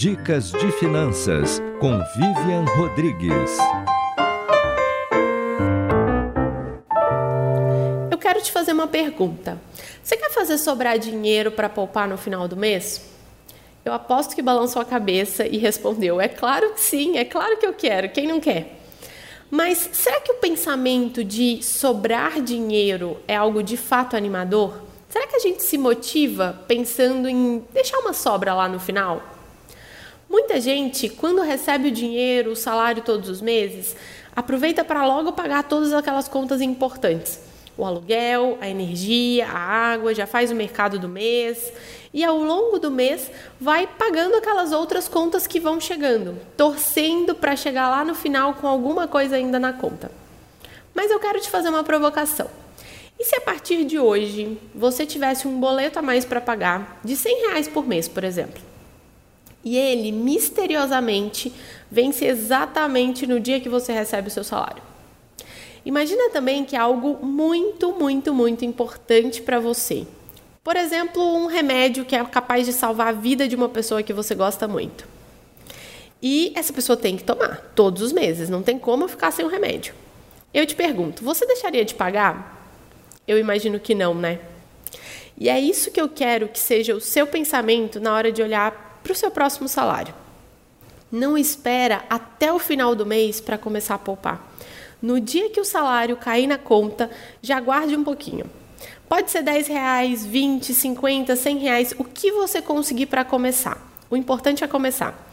Dicas de Finanças com Vivian Rodrigues. Eu quero te fazer uma pergunta. Você quer fazer sobrar dinheiro para poupar no final do mês? Eu aposto que balançou a cabeça e respondeu: É claro que sim, é claro que eu quero, quem não quer? Mas será que o pensamento de sobrar dinheiro é algo de fato animador? Será que a gente se motiva pensando em deixar uma sobra lá no final? Muita gente, quando recebe o dinheiro, o salário todos os meses, aproveita para logo pagar todas aquelas contas importantes o aluguel, a energia, a água, já faz o mercado do mês e ao longo do mês vai pagando aquelas outras contas que vão chegando, torcendo para chegar lá no final com alguma coisa ainda na conta. Mas eu quero te fazer uma provocação. E se a partir de hoje você tivesse um boleto a mais para pagar de 100 reais por mês, por exemplo, e ele misteriosamente vence exatamente no dia que você recebe o seu salário? Imagina também que é algo muito, muito, muito importante para você. Por exemplo, um remédio que é capaz de salvar a vida de uma pessoa que você gosta muito. E essa pessoa tem que tomar todos os meses, não tem como ficar sem o remédio. Eu te pergunto, você deixaria de pagar? Eu imagino que não, né? E é isso que eu quero que seja o seu pensamento na hora de olhar para o seu próximo salário. Não espera até o final do mês para começar a poupar. No dia que o salário cair na conta, já guarde um pouquinho. Pode ser 10 reais, 20, 50, 100 reais, o que você conseguir para começar. O importante é começar.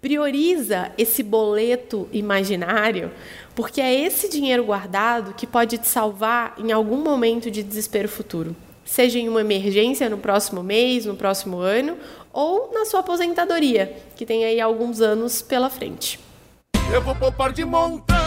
Prioriza esse boleto imaginário, porque é esse dinheiro guardado que pode te salvar em algum momento de desespero futuro. Seja em uma emergência no próximo mês, no próximo ano, ou na sua aposentadoria, que tem aí alguns anos pela frente. Eu vou poupar de montão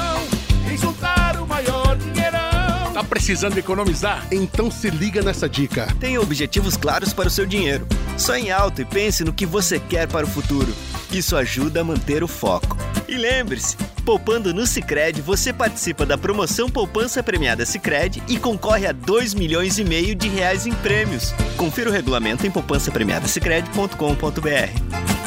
juntar o maior dinheirão. Tá precisando economizar? Então se liga nessa dica. Tenha objetivos claros para o seu dinheiro. Sonhe alto e pense no que você quer para o futuro. Isso ajuda a manter o foco. E lembre-se, poupando no Sicredi, você participa da promoção Poupança Premiada Sicredi e concorre a 2 milhões e meio de reais em prêmios. Confira o regulamento em poupancapremiadasicredi.com.br.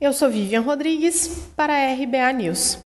Eu sou Vivian Rodrigues para a RBA News.